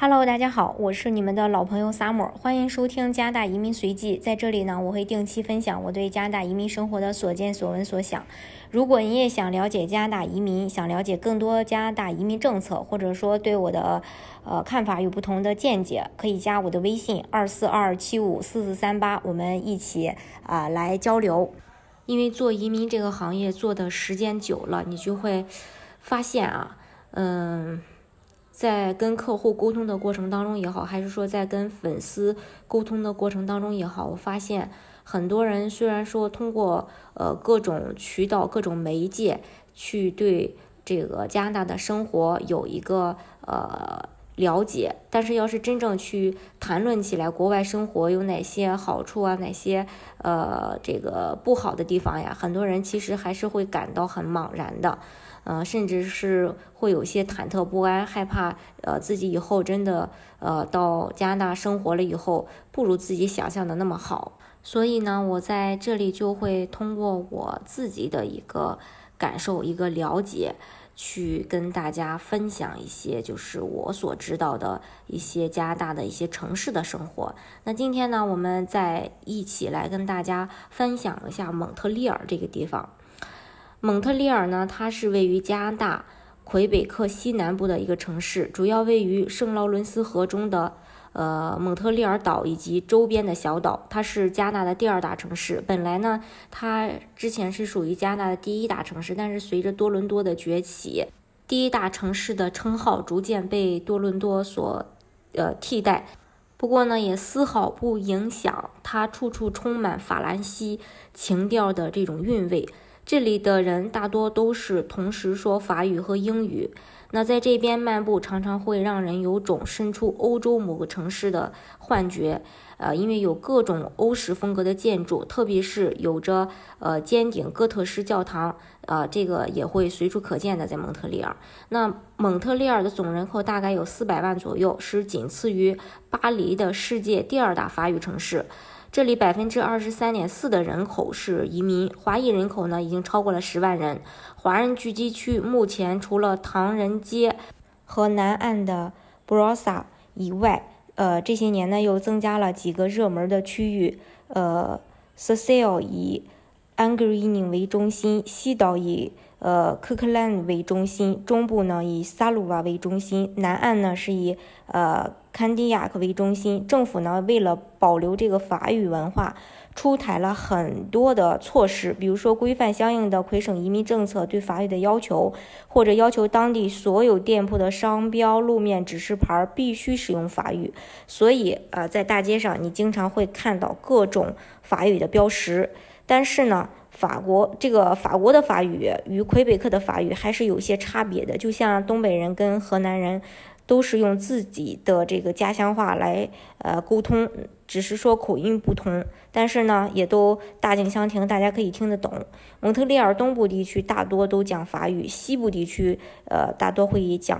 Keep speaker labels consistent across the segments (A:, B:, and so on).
A: Hello，大家好，我是你们的老朋友 Summer，欢迎收听加拿大移民随记。在这里呢，我会定期分享我对加拿大移民生活的所见所闻所想。如果你也想了解加拿大移民，想了解更多加拿大移民政策，或者说对我的呃看法有不同的见解，可以加我的微信二四二七五四四三八，我们一起啊来交流。因为做移民这个行业做的时间久了，你就会发现啊，嗯。在跟客户沟通的过程当中也好，还是说在跟粉丝沟通的过程当中也好，我发现很多人虽然说通过呃各种渠道、各种媒介去对这个加拿大的生活有一个呃了解，但是要是真正去谈论起来，国外生活有哪些好处啊，哪些呃这个不好的地方呀，很多人其实还是会感到很茫然的。呃，甚至是会有些忐忑不安，害怕呃自己以后真的呃到加拿大生活了以后，不如自己想象的那么好。所以呢，我在这里就会通过我自己的一个感受、一个了解，去跟大家分享一些就是我所知道的一些加拿大的一些城市的生活。那今天呢，我们再一起来跟大家分享一下蒙特利尔这个地方。蒙特利尔呢，它是位于加拿大魁北克西南部的一个城市，主要位于圣劳伦斯河中的呃蒙特利尔岛以及周边的小岛。它是加拿大的第二大城市。本来呢，它之前是属于加拿大的第一大城市，但是随着多伦多的崛起，第一大城市的称号逐渐被多伦多所呃替代。不过呢，也丝毫不影响它处处充满法兰西情调的这种韵味。这里的人大多都是同时说法语和英语。那在这边漫步，常常会让人有种身处欧洲某个城市的幻觉。呃，因为有各种欧式风格的建筑，特别是有着呃尖顶哥特式教堂，呃，这个也会随处可见的在蒙特利尔。那蒙特利尔的总人口大概有四百万左右，是仅次于巴黎的世界第二大法语城市。这里百分之二十三点四的人口是移民，华裔人口呢已经超过了十万人。华人聚集区目前除了唐人街和南岸的 Brosa 以外，呃，这些年呢又增加了几个热门的区域，呃 s c i l 以 a n g r e n 为中心，西岛以呃 k i r k l a n d 为中心，中部呢以 Saluva 为中心，南岸呢是以呃。坎迪亚克为中心，政府呢为了保留这个法语文化，出台了很多的措施，比如说规范相应的魁省移民政策对法语的要求，或者要求当地所有店铺的商标、路面指示牌必须使用法语。所以呃，在大街上你经常会看到各种法语的标识。但是呢，法国这个法国的法语与魁北克的法语还是有些差别的，就像东北人跟河南人。都是用自己的这个家乡话来呃沟通，只是说口音不同，但是呢也都大境相庭，大家可以听得懂。蒙特利尔东部地区大多都讲法语，西部地区呃大多会讲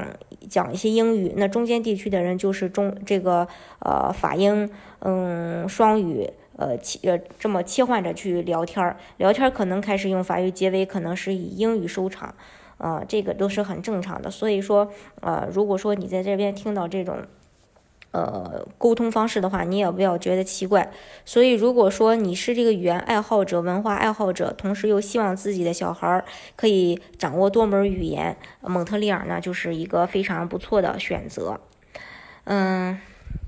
A: 讲一些英语，那中间地区的人就是中这个呃法英嗯双语呃切呃这么切换着去聊天儿，聊天儿可能开始用法语结尾，可能是以英语收场。啊，这个都是很正常的，所以说，呃，如果说你在这边听到这种，呃，沟通方式的话，你也不要觉得奇怪。所以，如果说你是这个语言爱好者、文化爱好者，同时又希望自己的小孩可以掌握多门语言，蒙特利尔呢就是一个非常不错的选择。嗯，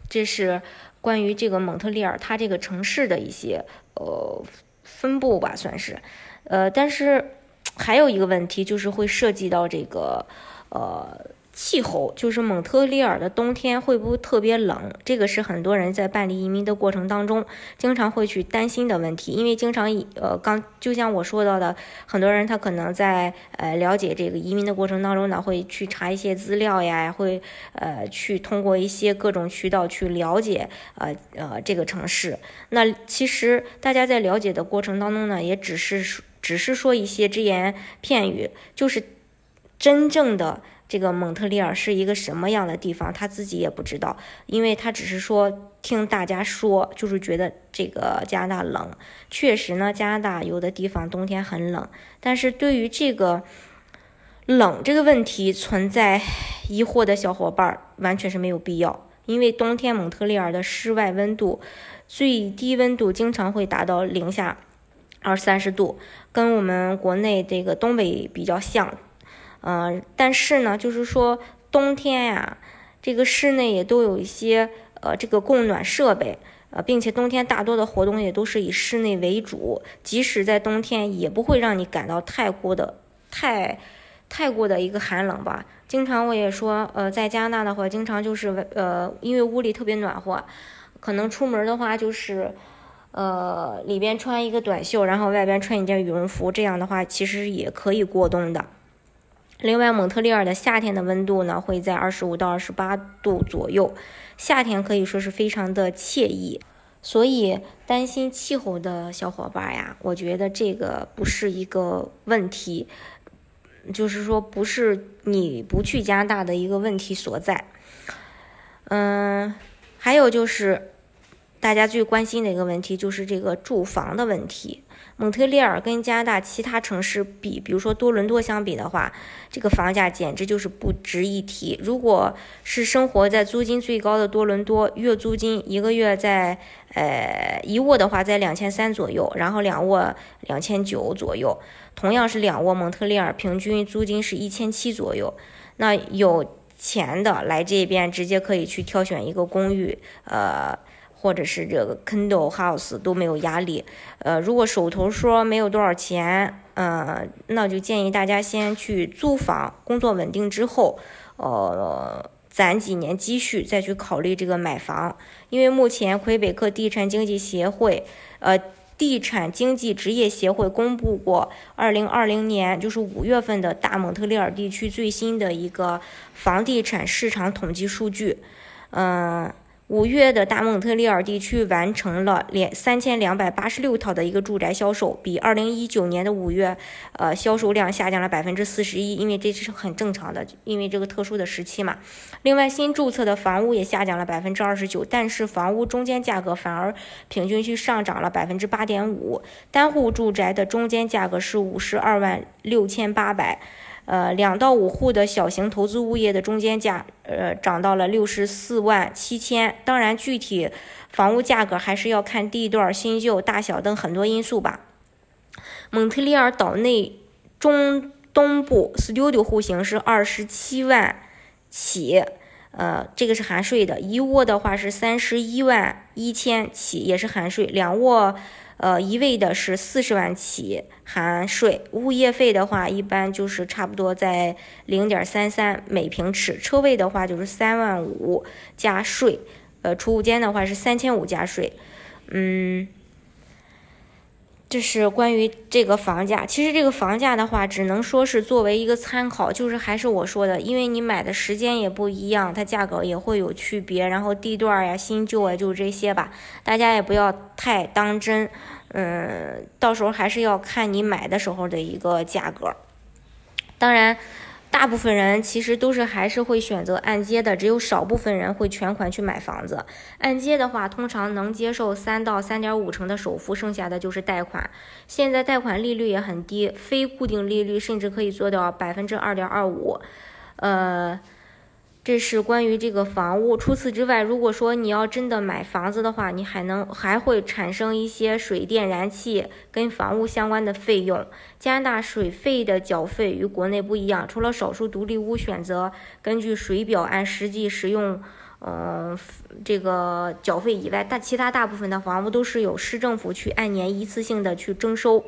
A: 这是关于这个蒙特利尔它这个城市的一些呃分布吧，算是，呃，但是。还有一个问题就是会涉及到这个，呃，气候，就是蒙特利尔的冬天会不会特别冷？这个是很多人在办理移民的过程当中经常会去担心的问题。因为经常，呃，刚就像我说到的，很多人他可能在呃了解这个移民的过程当中呢，会去查一些资料呀，会呃去通过一些各种渠道去了解呃呃这个城市。那其实大家在了解的过程当中呢，也只是。只是说一些只言片语，就是真正的这个蒙特利尔是一个什么样的地方，他自己也不知道，因为他只是说听大家说，就是觉得这个加拿大冷。确实呢，加拿大有的地方冬天很冷，但是对于这个冷这个问题存在疑惑的小伙伴，完全是没有必要，因为冬天蒙特利尔的室外温度最低温度经常会达到零下二三十度，跟我们国内这个东北比较像。嗯，但是呢，就是说冬天呀，这个室内也都有一些呃这个供暖设备，呃，并且冬天大多的活动也都是以室内为主，即使在冬天也不会让你感到太过的太太过的一个寒冷吧。经常我也说，呃，在加拿大的话，经常就是呃，因为屋里特别暖和，可能出门的话就是呃里边穿一个短袖，然后外边穿一件羽绒服，这样的话其实也可以过冬的。另外，蒙特利尔的夏天的温度呢，会在二十五到二十八度左右，夏天可以说是非常的惬意。所以，担心气候的小伙伴呀，我觉得这个不是一个问题，就是说不是你不去加拿大的一个问题所在。嗯，还有就是大家最关心的一个问题，就是这个住房的问题。蒙特利尔跟加拿大其他城市比，比如说多伦多相比的话，这个房价简直就是不值一提。如果是生活在租金最高的多伦多，月租金一个月在呃一卧的话在两千三左右，然后两卧两千九左右。同样是两卧，蒙特利尔平均租金是一千七左右。那有钱的来这边直接可以去挑选一个公寓，呃。或者是这个 Kindle House 都没有压力，呃，如果手头说没有多少钱，嗯，那就建议大家先去租房，工作稳定之后，呃，攒几年积蓄再去考虑这个买房。因为目前魁北克地产经济协会，呃，地产经济职业协会公布过二零二零年就是五月份的大蒙特利尔地区最新的一个房地产市场统计数据，嗯。五月的大蒙特利尔地区完成了两三千两百八十六套的一个住宅销售，比二零一九年的五月，呃，销售量下降了百分之四十一，因为这是很正常的，因为这个特殊的时期嘛。另外，新注册的房屋也下降了百分之二十九，但是房屋中间价格反而平均去上涨了百分之八点五，单户住宅的中间价格是五十二万六千八百。呃，两到五户的小型投资物业的中间价，呃，涨到了六十四万七千。当然，具体房屋价格还是要看地段、新旧、大小等很多因素吧。蒙特利尔岛内中东部 studio 户型是二十七万起，呃，这个是含税的。一卧的话是三十一万一千起，也是含税。两卧。呃，一位的是四十万起含税，物业费的话一般就是差不多在零点三三每平尺，车位的话就是三万五加税，呃，储物间的话是三千五加税，嗯。这是关于这个房价，其实这个房价的话，只能说是作为一个参考，就是还是我说的，因为你买的时间也不一样，它价格也会有区别，然后地段呀、新旧啊，就这些吧，大家也不要太当真，嗯，到时候还是要看你买的时候的一个价格，当然。大部分人其实都是还是会选择按揭的，只有少部分人会全款去买房子。按揭的话，通常能接受三到三点五成的首付，剩下的就是贷款。现在贷款利率也很低，非固定利率甚至可以做到百分之二点二五，呃。这是关于这个房屋。除此之外，如果说你要真的买房子的话，你还能还会产生一些水电燃气跟房屋相关的费用。加拿大水费的缴费与国内不一样，除了少数独立屋选择根据水表按实际使用，嗯，这个缴费以外，大其他大部分的房屋都是由市政府去按年一次性的去征收。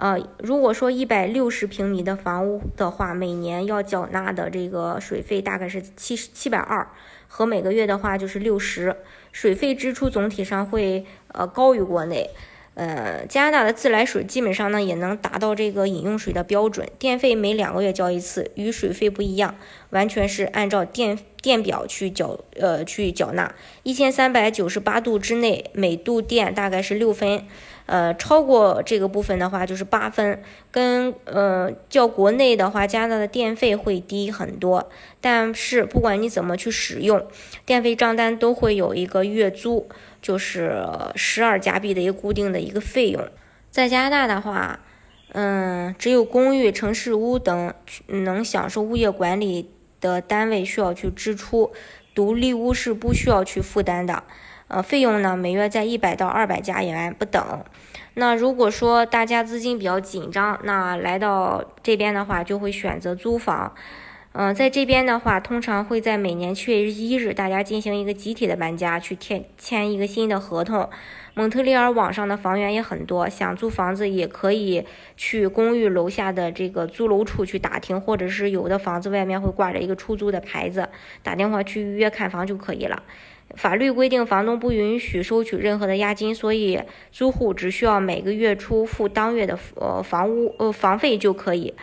A: 呃，如果说一百六十平米的房屋的话，每年要缴纳的这个水费大概是七十七百二，和每个月的话就是六十。水费支出总体上会呃高于国内。呃，加拿大的自来水基本上呢也能达到这个饮用水的标准。电费每两个月交一次，与水费不一样，完全是按照电电表去缴呃去缴纳。一千三百九十八度之内，每度电大概是六分。呃，超过这个部分的话就是八分，跟呃较国内的话，加拿大的电费会低很多。但是不管你怎么去使用，电费账单都会有一个月租，就是十二加币的一个固定的一个费用。在加拿大的话，嗯，只有公寓、城市屋等能享受物业管理的单位需要去支出，独立屋是不需要去负担的。呃，费用呢，每月在一百到二百加元不等。那如果说大家资金比较紧张，那来到这边的话，就会选择租房。嗯，在这边的话，通常会在每年七月一日，大家进行一个集体的搬家，去签签一个新的合同。蒙特利尔网上的房源也很多，想租房子也可以去公寓楼下的这个租楼处去打听，或者是有的房子外面会挂着一个出租的牌子，打电话去预约看房就可以了。法律规定，房东不允许收取任何的押金，所以租户只需要每个月初付当月的呃房屋呃房费就可以。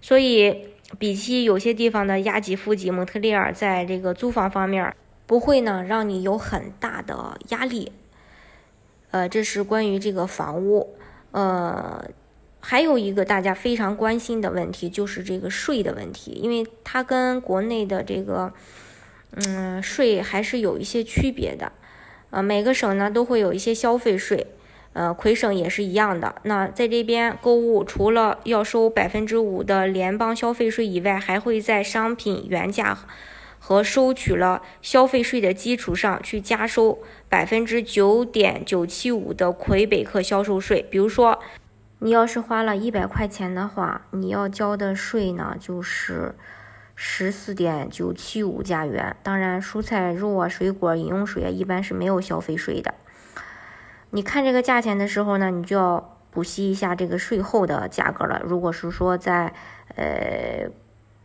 A: 所以。比起有些地方的押几付几，蒙特利尔在这个租房方面不会呢让你有很大的压力。呃，这是关于这个房屋。呃，还有一个大家非常关心的问题就是这个税的问题，因为它跟国内的这个嗯税还是有一些区别的。呃，每个省呢都会有一些消费税。呃，魁省也是一样的。那在这边购物，除了要收百分之五的联邦消费税以外，还会在商品原价和收取了消费税的基础上去加收百分之九点九七五的魁北克销售税。比如说，你要是花了一百块钱的话，你要交的税呢就是十四点九七五加元。当然，蔬菜、肉啊、水果、饮用水啊，一般是没有消费税的。你看这个价钱的时候呢，你就要补息一下这个税后的价格了。如果是说在呃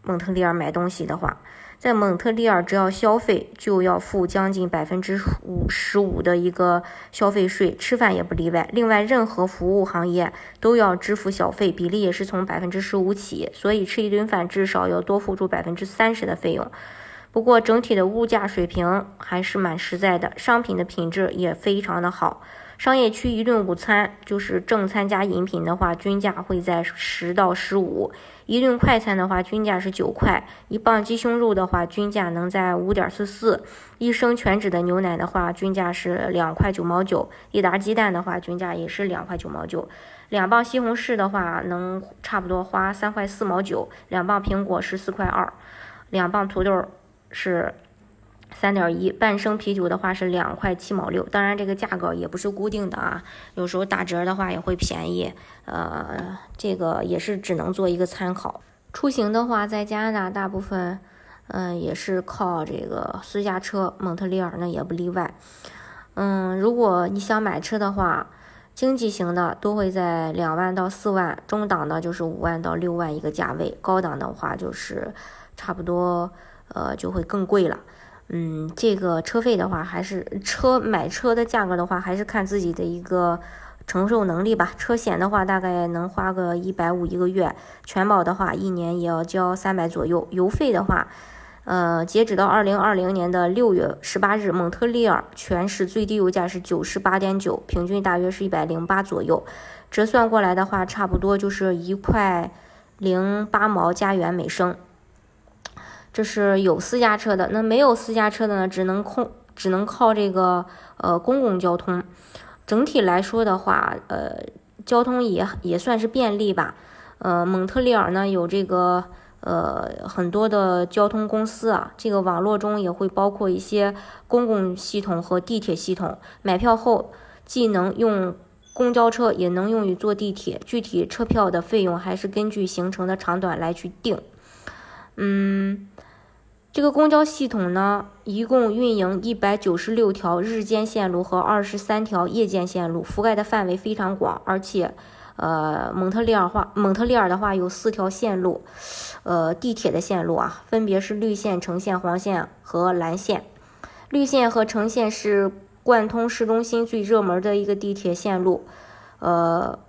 A: 蒙特利尔买东西的话，在蒙特利尔只要消费就要付将近百分之五十五的一个消费税，吃饭也不例外。另外，任何服务行业都要支付小费，比例也是从百分之十五起，所以吃一顿饭至少要多付出百分之三十的费用。不过整体的物价水平还是蛮实在的，商品的品质也非常的好。商业区一顿午餐就是正餐加饮品的话，均价会在十到十五；一顿快餐的话，均价是九块；一磅鸡胸肉的话，均价能在五点四四；一升全脂的牛奶的话，均价是两块九毛九；一打鸡蛋的话，均价也是两块九毛九；两磅西红柿的话，能差不多花三块四毛九；两磅苹果十四块二；两磅土豆是。三点一半升啤酒的话是两块七毛六，当然这个价格也不是固定的啊，有时候打折的话也会便宜，呃，这个也是只能做一个参考。出行的话，在加拿大大部分，嗯，也是靠这个私家车，蒙特利尔呢也不例外。嗯，如果你想买车的话，经济型的都会在两万到四万，中档的就是五万到六万一个价位，高档的话就是差不多，呃，就会更贵了。嗯，这个车费的话，还是车买车的价格的话，还是看自己的一个承受能力吧。车险的话，大概能花个一百五一个月；全保的话，一年也要交三百左右。油费的话，呃，截止到二零二零年的六月十八日，蒙特利尔全市最低油价是九十八点九，平均大约是一百零八左右，折算过来的话，差不多就是一块零八毛加元每升。这是有私家车的，那没有私家车的呢？只能空，只能靠这个呃公共交通。整体来说的话，呃，交通也也算是便利吧。呃，蒙特利尔呢有这个呃很多的交通公司啊，这个网络中也会包括一些公共系统和地铁系统。买票后既能用公交车，也能用于坐地铁。具体车票的费用还是根据行程的长短来去定。嗯。这个公交系统呢，一共运营一百九十六条日间线路和二十三条夜间线路，覆盖的范围非常广。而且，呃，蒙特利尔话，蒙特利尔的话有四条线路，呃，地铁的线路啊，分别是绿线、橙线、黄线和蓝线。绿线和橙线是贯通市中心最热门的一个地铁线路，呃。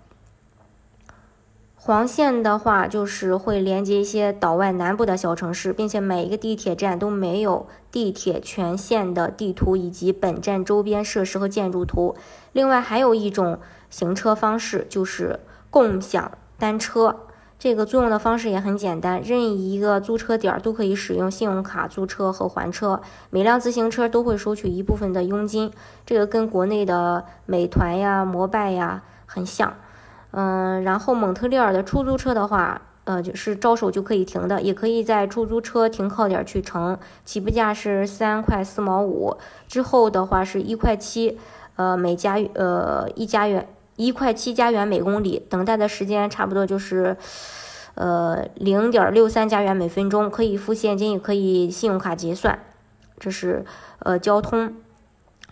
A: 黄线的话，就是会连接一些岛外南部的小城市，并且每一个地铁站都没有地铁全线的地图以及本站周边设施和建筑图。另外，还有一种行车方式，就是共享单车。这个租用的方式也很简单，任意一个租车点都可以使用信用卡租车和还车。每辆自行车都会收取一部分的佣金，这个跟国内的美团呀、摩拜呀很像。嗯，然后蒙特利尔的出租车的话，呃，就是招手就可以停的，也可以在出租车停靠点去乘，起步价是三块四毛五，之后的话是一块七，呃，每加呃一加元一块七加元每公里，等待的时间差不多就是，呃，零点六三加元每分钟，可以付现金，也可以信用卡结算，这是呃交通。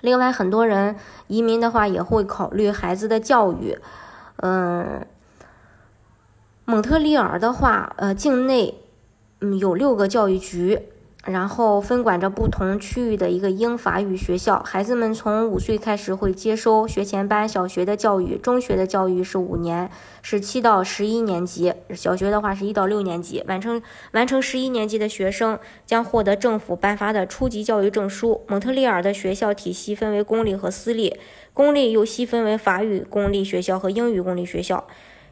A: 另外，很多人移民的话也会考虑孩子的教育。嗯，蒙特利尔的话，呃，境内嗯有六个教育局，然后分管着不同区域的一个英法语学校。孩子们从五岁开始会接收学前班、小学的教育，中学的教育是五年，是七到十一年级；小学的话是一到六年级。完成完成十一年级的学生将获得政府颁发的初级教育证书。蒙特利尔的学校体系分为公立和私立。公立又细分为法语公立学校和英语公立学校。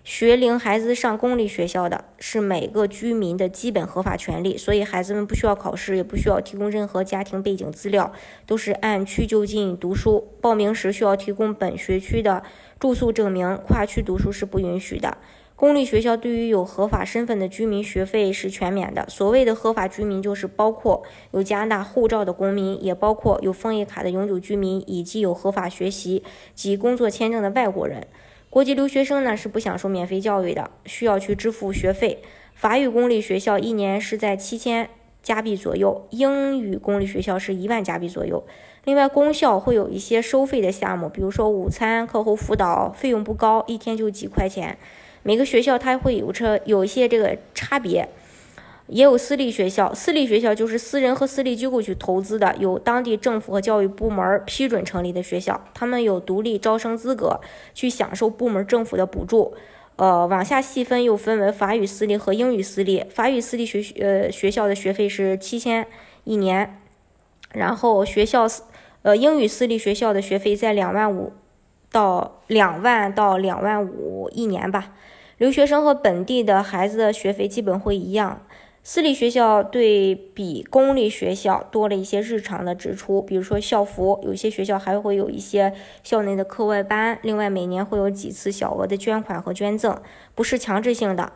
A: 学龄孩子上公立学校的是每个居民的基本合法权利，所以孩子们不需要考试，也不需要提供任何家庭背景资料，都是按区就近读书。报名时需要提供本学区的住宿证明，跨区读书是不允许的。公立学校对于有合法身份的居民学费是全免的。所谓的合法居民，就是包括有加拿大护照的公民，也包括有枫叶卡的永久居民，以及有合法学习及工作签证的外国人。国际留学生呢是不享受免费教育的，需要去支付学费。法语公立学校一年是在七千加币左右，英语公立学校是一万加币左右。另外，公校会有一些收费的项目，比如说午餐、课后辅导，费用不高，一天就几块钱。每个学校它会有车有一些这个差别，也有私立学校。私立学校就是私人和私立机构去投资的，有当地政府和教育部门批准成立的学校，他们有独立招生资格，去享受部门政府的补助。呃，往下细分又分为法语私立和英语私立。法语私立学呃学校的学费是七千一年，然后学校呃英语私立学校的学费在两万五到两万到两万五一年吧。留学生和本地的孩子的学费基本会一样，私立学校对比公立学校多了一些日常的支出，比如说校服，有些学校还会有一些校内的课外班，另外每年会有几次小额的捐款和捐赠，不是强制性的。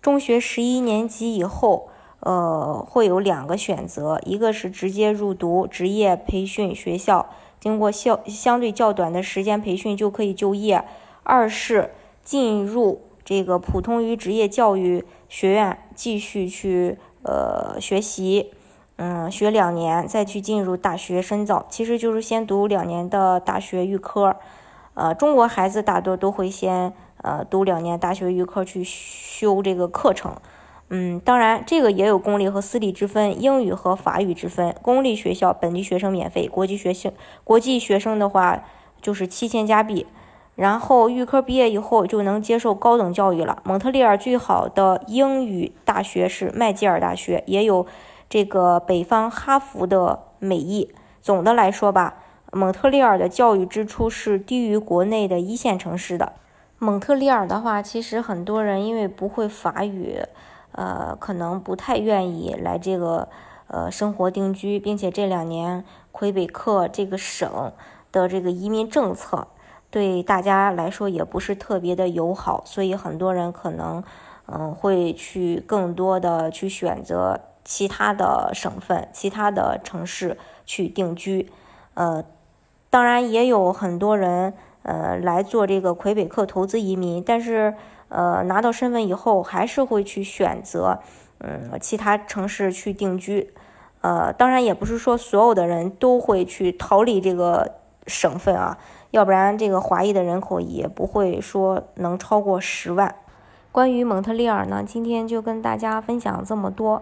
A: 中学十一年级以后，呃，会有两个选择，一个是直接入读职业培训学校，经过校相对较短的时间培训就可以就业；二是进入。这个普通与职业教育学院继续去呃学习，嗯，学两年再去进入大学深造，其实就是先读两年的大学预科。呃，中国孩子大多都会先呃读两年大学预科去修这个课程。嗯，当然这个也有公立和私立之分，英语和法语之分。公立学校本地学生免费，国际学生国际学生的话就是七千加币。然后预科毕业以后就能接受高等教育了。蒙特利尔最好的英语大学是麦吉尔大学，也有这个北方哈佛的美誉。总的来说吧，蒙特利尔的教育支出是低于国内的一线城市的。蒙特利尔的话，其实很多人因为不会法语，呃，可能不太愿意来这个呃生活定居，并且这两年魁北克这个省的这个移民政策。对大家来说也不是特别的友好，所以很多人可能，嗯，会去更多的去选择其他的省份、其他的城市去定居。呃，当然也有很多人，呃，来做这个魁北克投资移民，但是，呃，拿到身份以后还是会去选择，嗯，其他城市去定居。呃，当然也不是说所有的人都会去逃离这个省份啊。要不然，这个华裔的人口也不会说能超过十万。关于蒙特利尔呢，今天就跟大家分享这么多。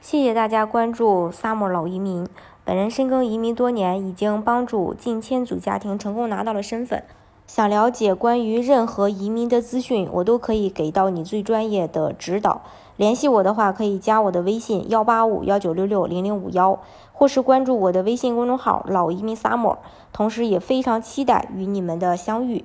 A: 谢谢大家关注萨摩老移民。本人深耕移民多年，已经帮助近千组家庭成功拿到了身份。想了解关于任何移民的资讯，我都可以给到你最专业的指导。联系我的话，可以加我的微信幺八五幺九六六零零五幺，或是关注我的微信公众号“老移民 summer”。同时，也非常期待与你们的相遇。